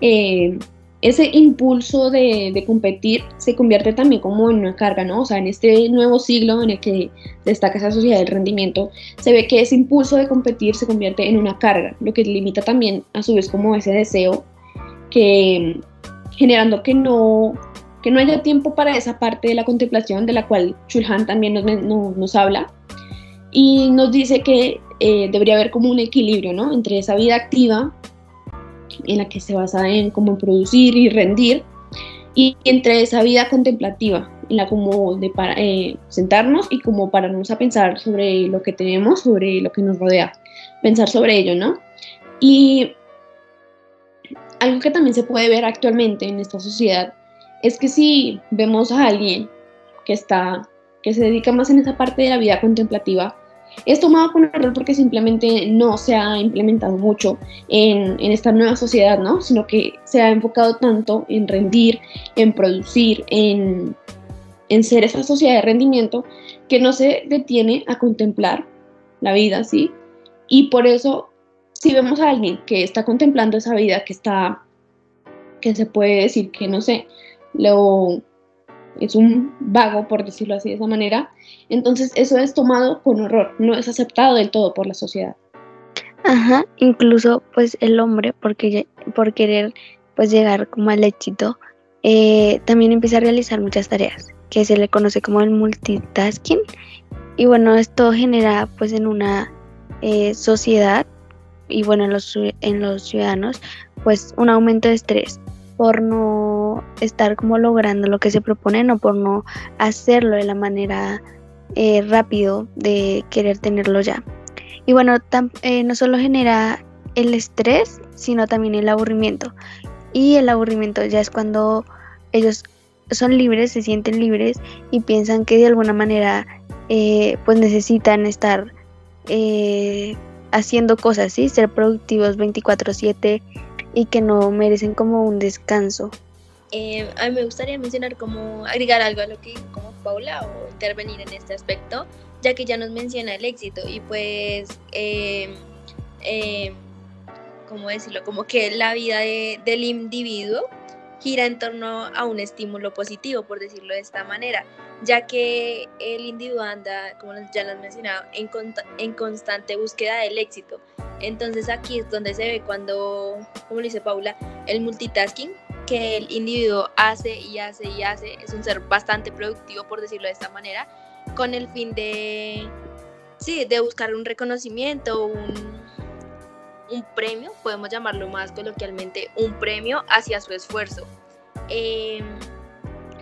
eh, ese impulso de, competir se convierte también como en una carga, ¿no? O sea, en este nuevo siglo en el que destaca esa sociedad del rendimiento, se ve que ese impulso de competir se convierte en una carga, lo que limita también a su vez como ese deseo que generando que no, que no haya tiempo para esa parte de la contemplación de la cual Chulhan también nos, nos, habla y nos dice que eh, debería haber como un equilibrio, ¿no? Entre esa vida activa en la que se basa en cómo producir y rendir, y entre esa vida contemplativa, en la como de para, eh, sentarnos y como pararnos a pensar sobre lo que tenemos, sobre lo que nos rodea, pensar sobre ello, ¿no? Y algo que también se puede ver actualmente en esta sociedad es que si vemos a alguien que está, que se dedica más en esa parte de la vida contemplativa, es tomado con error porque simplemente no se ha implementado mucho en, esta nueva sociedad, ¿no? Sino que se ha enfocado tanto en rendir, en producir, en, en ser esa sociedad de rendimiento que no se detiene a contemplar la vida, ¿sí? Y por eso, si vemos a alguien que está contemplando esa vida, que está, que se puede decir que, no sé, lo, es un vago, por decirlo así de esa manera, entonces eso es tomado con horror, no es aceptado del todo por la sociedad. Ajá, incluso pues el hombre, porque, por querer pues llegar como al éxito, eh, también empieza a realizar muchas tareas, que se le conoce como el multitasking. Y bueno, esto genera pues en una eh, sociedad y bueno, en los, en los ciudadanos pues un aumento de estrés por no estar como logrando lo que se proponen o por no hacerlo de la manera eh, rápido de querer tenerlo ya. Y bueno, eh, no solo genera el estrés, sino también el aburrimiento. Y el aburrimiento ya es cuando ellos son libres, se sienten libres y piensan que de alguna manera eh, pues necesitan estar haciendo cosas, ¿sí? ser productivos 24/7 y que no merecen como un descanso. Eh, a mí me gustaría mencionar como agregar algo a lo que dijo como Paula o intervenir en este aspecto, ya que ya nos menciona el éxito y pues, eh, ¿cómo decirlo? Como que la vida del individuo gira en torno a un estímulo positivo, por decirlo de esta manera, ya que el individuo anda, como ya lo has mencionado, en, en constante búsqueda del éxito. Entonces aquí es donde se ve cuando, como dice Paula, el multitasking que el individuo hace y hace y hace, es un ser bastante productivo, por decirlo de esta manera, con el fin de, sí, de buscar un reconocimiento, un, un premio, podemos llamarlo más coloquialmente, un premio hacia su esfuerzo. Eh,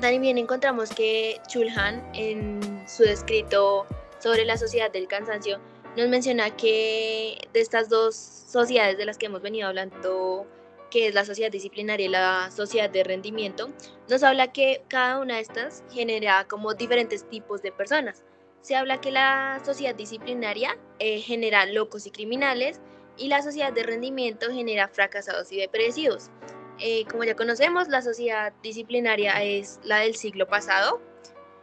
también encontramos que Chulhan en su escrito sobre la sociedad del cansancio nos menciona que de estas dos sociedades de las que hemos venido hablando, que es la sociedad disciplinaria y la sociedad de rendimiento, nos habla que cada una de estas genera como diferentes tipos de personas. Se habla que la sociedad disciplinaria eh, genera locos y criminales y la sociedad de rendimiento genera fracasados y depresivos. Eh, como ya conocemos, la sociedad disciplinaria es la del siglo pasado,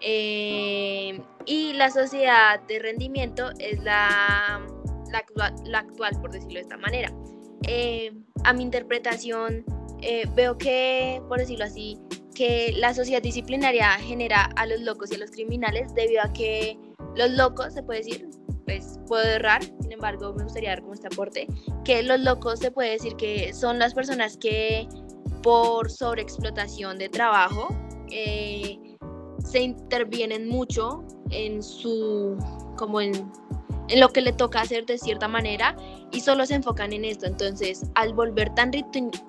eh, y la sociedad de rendimiento es la, la, actual, por decirlo de esta manera. Eh, a mi interpretación, eh, veo que, por decirlo así, que la sociedad disciplinaria genera a los locos y a los criminales debido a que los locos, se puede decir, pues puedo errar, sin embargo me gustaría dar como este aporte, que los locos se puede decir que son las personas que por sobreexplotación de trabajo se intervienen mucho en su, como en, en lo que le toca hacer de cierta manera y solo se enfocan en esto. Entonces, al volver tan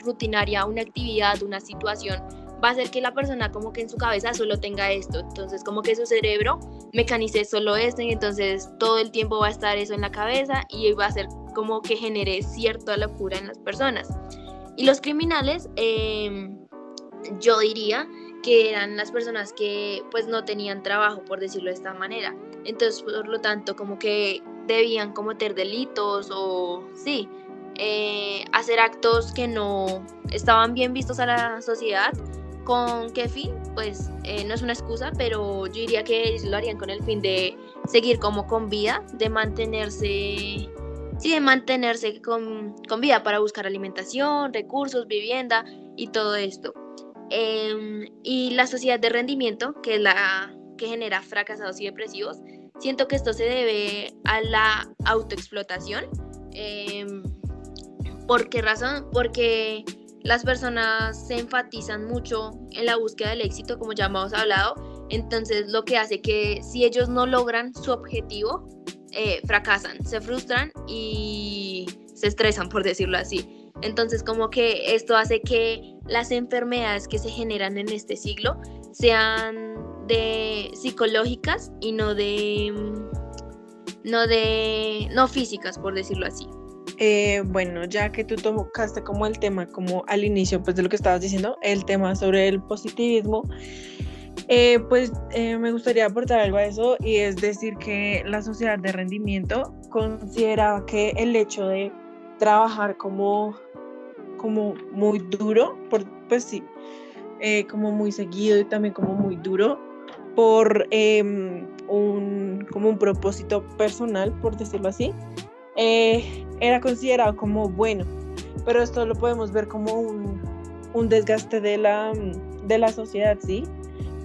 rutinaria una actividad, una situación, va a hacer que la persona como que en su cabeza solo tenga esto. Entonces, como que su cerebro mecanice solo esto y entonces todo el tiempo va a estar eso en la cabeza y va a ser como que genere cierta locura en las personas. Y los criminales, em, yo diría que eran las personas que pues no tenían trabajo, por decirlo de esta manera. Entonces, por lo tanto, como que debían cometer delitos o sí, eh, hacer actos que no estaban bien vistos a la sociedad. ¿Con qué fin? Pues eh, no es una excusa, pero yo diría que lo harían con el fin de seguir como con vida, de mantenerse, sí, de mantenerse con, con vida para buscar alimentación, recursos, vivienda y todo esto. Em, y la sociedad de rendimiento, que es la que genera fracasados y depresivos, siento que esto se debe a la autoexplotación. Em, ¿Por qué razón? Porque las personas se enfatizan mucho en la búsqueda del éxito, como ya hemos hablado. Entonces, lo que hace que si ellos no logran su objetivo, eh, fracasan, se frustran y se estresan, por decirlo así. Entonces, como que esto hace que las enfermedades que se generan en este siglo sean de psicológicas y no de no de no físicas, por decirlo así. Eh, bueno, ya que tú tocaste como el tema, como al inicio, pues de lo que estabas diciendo, el tema sobre el positivismo, eh, pues eh, me gustaría aportar algo a eso y es decir que la sociedad de rendimiento considera que el hecho de trabajar como como muy duro, por, pues sí, eh, como muy seguido y también como muy duro por em, un, como un propósito personal, por decirlo así, era considerado como bueno, pero esto lo podemos ver como un, un desgaste de la, de la sociedad, ¿sí?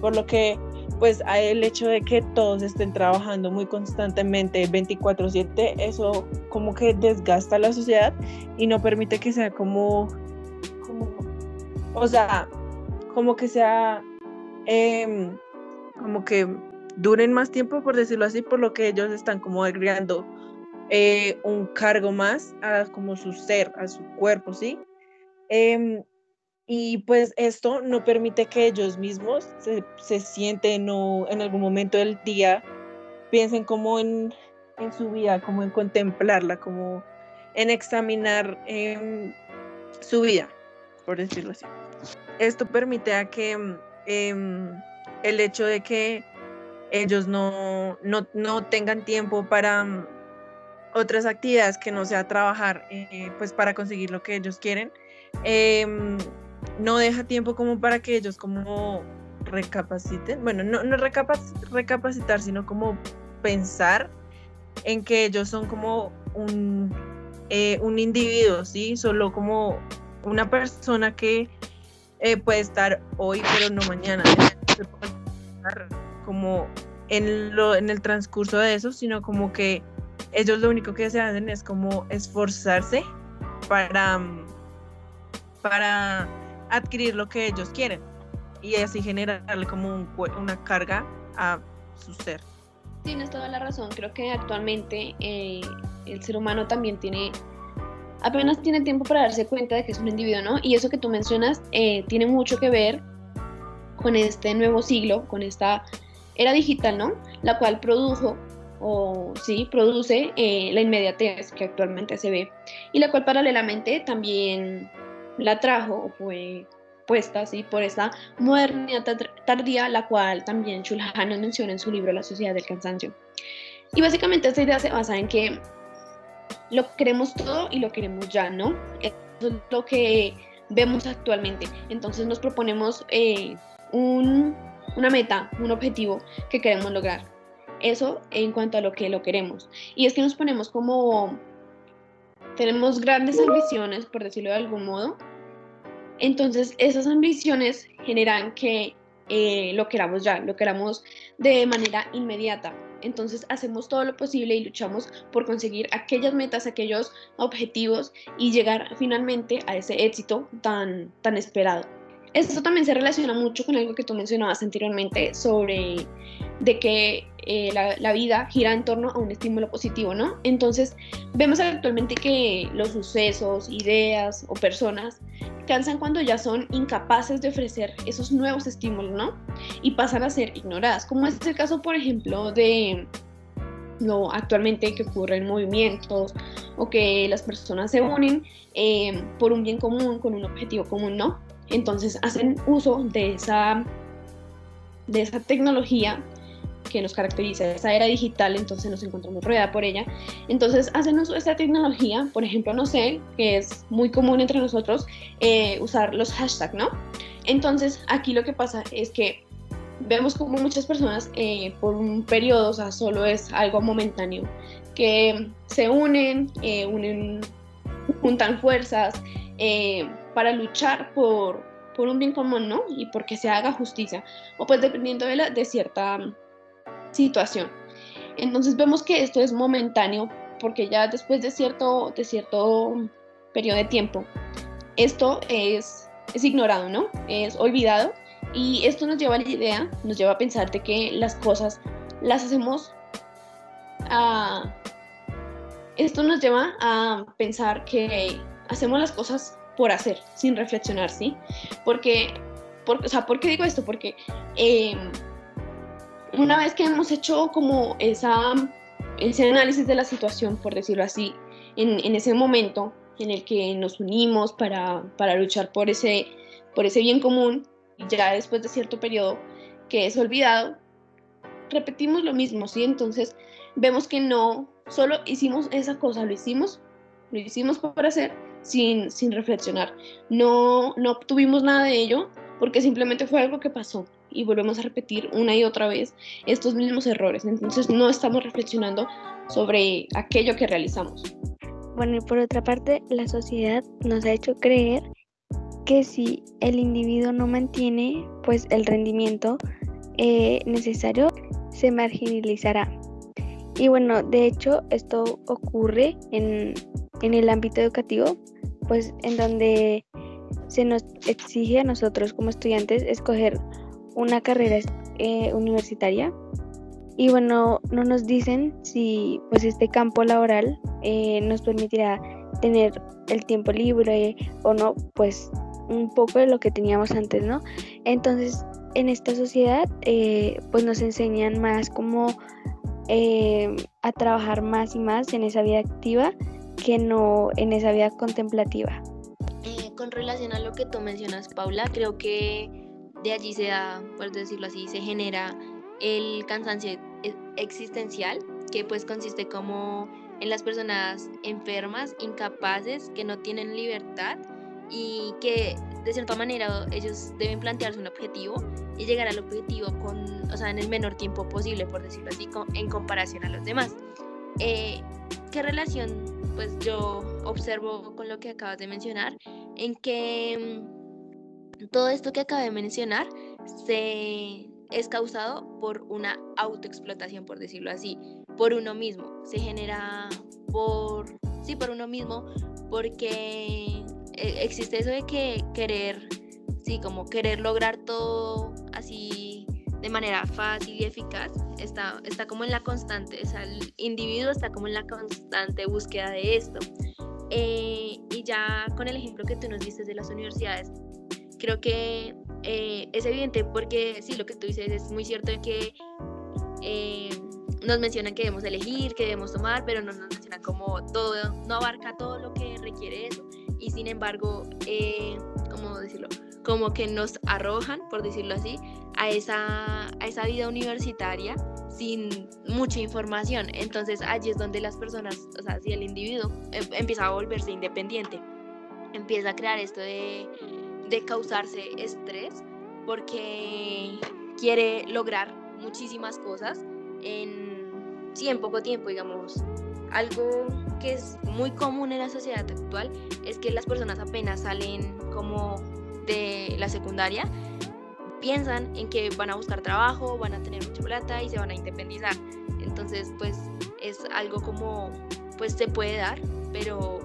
Por lo que pues el hecho de que todos estén trabajando muy constantemente 24/7, eso como que desgasta la sociedad y no permite que sea como, o sea, como que sea, em, como que duren más tiempo, por decirlo así, por lo que ellos están como agregando eh, un cargo más a como su ser, a su cuerpo, ¿sí? Em, y pues esto no permite que ellos mismos se, sienten o en algún momento del día piensen como en, en su vida, como en contemplarla, como en examinar em, su vida, por decirlo así. Esto permite a que em, el hecho de que ellos no, no, no tengan tiempo para otras actividades que no sea trabajar, eh, pues para conseguir lo que ellos quieren, eh, no deja tiempo como para que ellos como recapaciten, bueno, no, no recapacitar, sino como pensar en que ellos son como un, eh, un individuo, ¿sí? Solo como una persona que eh, puede estar hoy, pero no mañana. Como en, lo, en el transcurso de eso, sino como que ellos lo único que se hacen es como esforzarse para, para adquirir lo que ellos quieren y así generarle como una carga a su ser. Tienes toda la razón, creo que actualmente eh, el ser humano también tiene, apenas tiene tiempo para darse cuenta de que es un individuo, ¿no? Y eso que tú mencionas eh, tiene mucho que ver con este nuevo siglo, con esta era digital, ¿no? La cual produjo o sí, produce eh, la inmediatez que actualmente se ve y la cual paralelamente también la trajo fue puesta así por esta modernidad tardía, la cual también Shulhan nos menciona en su libro La sociedad del cansancio. Y básicamente esta idea se basa en que lo queremos todo y lo queremos ya, ¿no? Eso es lo que vemos actualmente. Entonces nos proponemos eh, un, una meta, un objetivo que queremos lograr. Eso en cuanto a lo que lo queremos. Y es que nos ponemos como tenemos grandes ambiciones, por decirlo de algún modo. Entonces, esas ambiciones generan que eh, lo queramos ya, lo queramos de manera inmediata. Entonces, hacemos todo lo posible y luchamos por conseguir aquellas metas, aquellos objetivos y llegar finalmente a ese éxito tan, tan esperado. esto también se relaciona mucho con algo que tú mencionabas anteriormente sobre de que eh, la, vida gira en torno a un estímulo positivo, ¿no? Entonces, vemos actualmente que los sucesos, ideas o personas cansan cuando ya son incapaces de ofrecer esos nuevos estímulos, ¿no? Y pasan a ser ignoradas, como es el caso, por ejemplo, de lo actualmente que ocurre en movimientos o que las personas se unen eh, por un bien común, con un objetivo común, ¿no? Entonces hacen uso de esa, de esa tecnología que nos caracteriza, esa era digital, entonces nos encontramos rodeada por ella. Entonces hacen uso de esta tecnología, por ejemplo, no sé, que es muy común entre nosotros eh, usar los hashtags, ¿no? Entonces aquí lo que pasa es que vemos como muchas personas eh, por un periodo, o sea, solo es algo momentáneo, que se unen, eh, unen juntan fuerzas para luchar por, por un bien común, ¿no? Y porque se haga justicia, o pues dependiendo de, de cierta situación. Entonces vemos que esto es momentáneo porque ya después de cierto, de cierto periodo de tiempo, esto es, es ignorado, ¿no? Es olvidado y esto nos lleva a la idea, nos lleva a pensar de que las cosas las hacemos a... Esto nos lleva a pensar que hacemos las cosas por hacer, sin reflexionar, ¿sí? Porque, por, o sea, ¿por qué digo esto? Porque eh, una vez que hemos hecho como esa, ese análisis de la situación, por decirlo así, en, en ese momento en el que nos unimos para, para, luchar por ese, por ese bien común, ya después de cierto periodo que es olvidado, repetimos lo mismo, ¿sí? Entonces vemos que no solo hicimos esa cosa, lo hicimos, lo hicimos por hacer sin, sin reflexionar. No, no obtuvimos nada de ello porque simplemente fue algo que pasó y volvemos a repetir una y otra vez estos mismos errores. Entonces no estamos reflexionando sobre aquello que realizamos. Bueno, y por otra parte, la sociedad nos ha hecho creer que si el individuo no mantiene pues el rendimiento eh, necesario, se marginalizará. Y bueno, de hecho esto ocurre en, en el ámbito educativo, pues en donde se nos exige a nosotros como estudiantes escoger una carrera eh, universitaria y bueno, no nos dicen si pues este campo laboral eh, nos permitirá tener el tiempo libre o no, pues un poco de lo que teníamos antes, ¿no? Entonces, en esta sociedad, eh, pues nos enseñan más como a trabajar más y más en esa vida activa que no en esa vida contemplativa. con relación a lo que tú mencionas, Paula, creo que de allí se da, por decirlo así, se genera el cansancio e-, existencial, que pues consiste como en las personas enfermas, incapaces, que no tienen libertad y que de cierta manera ellos deben plantearse un objetivo y llegar al objetivo con, o sea, en el menor tiempo posible, por decirlo así, en comparación a los demás. Eh, ¿Qué relación pues yo observo con lo que acabas de mencionar? En que todo esto que acabé de mencionar se es causado por una autoexplotación, por decirlo así, por uno mismo. Se genera por, sí, por uno mismo, porque e, existe eso de que querer, sí, como querer lograr todo así de manera fácil y eficaz, está, está como en la constante, o sea, el individuo está como en la constante búsqueda de esto. Eh, y ya con el ejemplo que tú nos diste de las universidades, creo que eh, es evidente porque sí, lo que tú dices es muy cierto que eh, nos mencionan que debemos elegir, que debemos tomar, pero no nos mencionan como todo, no abarca todo lo que requiere eso. Y sin embargo, eh, ¿cómo decirlo? Como que nos arrojan, por decirlo así, a esa, a esa vida universitaria sin mucha información. Entonces allí es donde las personas, o sea, si el individuo em, empieza a volverse independiente, empieza a crear esto de de causarse estrés porque quiere lograr muchísimas cosas en, sí, en poco tiempo, digamos. Algo que es muy común en la sociedad actual es que las personas apenas salen como de la secundaria, piensan en que van a buscar trabajo, van a tener mucha plata y se van a independizar. Entonces, pues es algo como, pues se puede dar, pero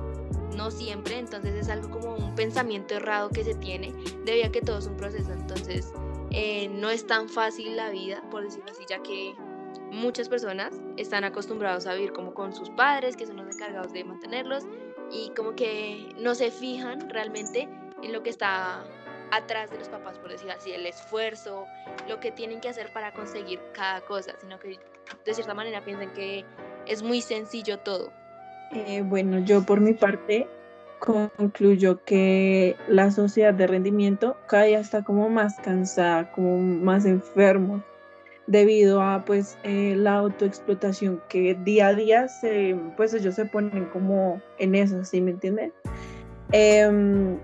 no siempre, entonces es algo como un pensamiento errado que se tiene, debido a que todo es un proceso, entonces eh, no es tan fácil la vida, por decirlo así, ya que muchas personas están acostumbrados a vivir como con sus padres, que son los encargados de mantenerlos, y como que no se fijan realmente en lo que está atrás de los papás, por decir así, el esfuerzo, lo que tienen que hacer para conseguir cada cosa, sino que de cierta manera piensan que es muy sencillo todo. Eh, bueno, yo por mi parte concluyo que la sociedad de rendimiento cada día está como más cansada, como más enfermo, debido a pues eh, la autoexplotación que día a día pues ellos se ponen como en eso, ¿sí me entienden? Em,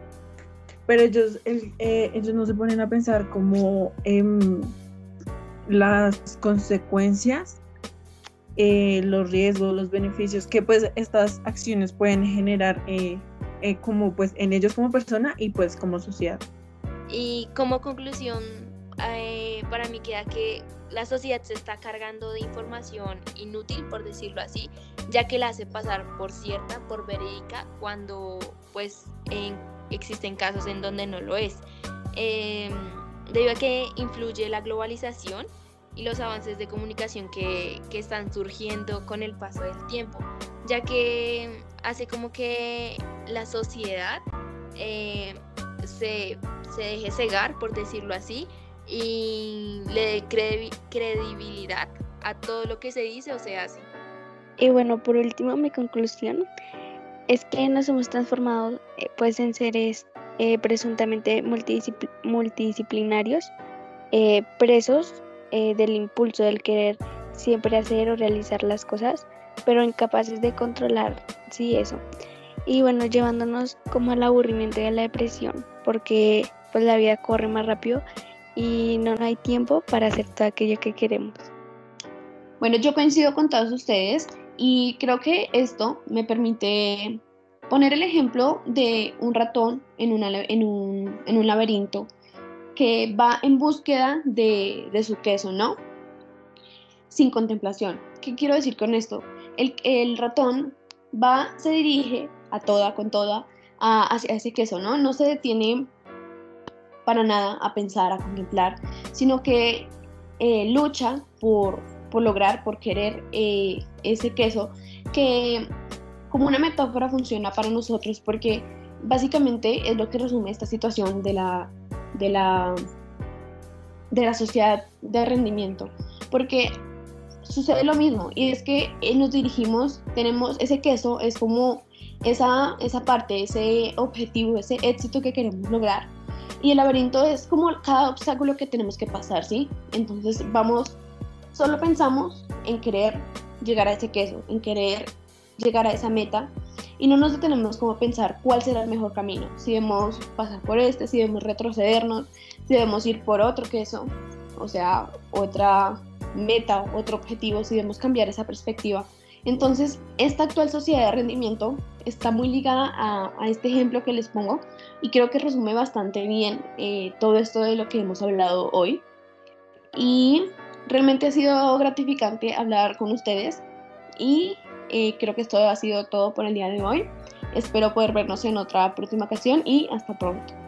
pero ellos, eh, ellos no se ponen a pensar como las consecuencias, eh, los riesgos, los beneficios que pues estas acciones pueden generar como pues en ellos como persona y pues como sociedad. Y como conclusión, para mí queda que la sociedad se está cargando de información inútil, por decirlo así, ya que la hace pasar por cierta, por verídica, cuando pues existen casos en donde no lo es. Em, debido a que influye la globalización y los avances de comunicación que, que están surgiendo con el paso del tiempo, ya que hace como que la sociedad eh, se, se deje cegar, por decirlo así, y le dé credibilidad a todo lo que se dice o se hace. Y bueno, por último, mi conclusión es que nos hemos transformado eh, pues en seres eh, presuntamente multidisciplinarios, eh, del impulso del querer siempre hacer o realizar las cosas, pero incapaces de controlar, sí, eso. Y bueno, llevándonos como al aburrimiento y a la depresión, porque pues la vida corre más rápido y no hay tiempo para hacer todo aquello que queremos. Bueno, yo coincido con todos ustedes y creo que esto me permite poner el ejemplo de un ratón en un, laberinto que va en búsqueda de, su queso, ¿no? Sin contemplación. ¿Qué quiero decir con esto? El, ratón va, se dirige a toda, con toda, hacia ese queso, ¿no? No se detiene para nada a pensar, a contemplar, sino que eh, lucha por, por, lograr, por querer eh, ese queso, que como una metáfora funciona para nosotros, porque básicamente es lo que resume esta situación de la, de la, de la sociedad de rendimiento, porque sucede lo mismo, y es que eh, nos dirigimos, tenemos ese queso, es como esa, esa parte, ese objetivo, ese éxito que queremos lograr, y el laberinto es como cada obstáculo que tenemos que pasar, ¿sí? Entonces vamos, solo pensamos en querer llegar a ese queso, en querer llegar a esa meta y no nos detenemos como a pensar cuál será el mejor camino, si debemos pasar por este, si debemos retrocedernos, si debemos ir por otro queso, o sea, otra meta, otro objetivo, si debemos cambiar esa perspectiva. Entonces, esta actual sociedad de rendimiento está muy ligada a, este ejemplo que les pongo y creo que resume bastante bien eh, todo esto de lo que hemos hablado hoy. Y realmente ha sido gratificante hablar con ustedes y eh, creo que esto ha sido todo por el día de hoy. Espero poder vernos en otra próxima ocasión y hasta pronto.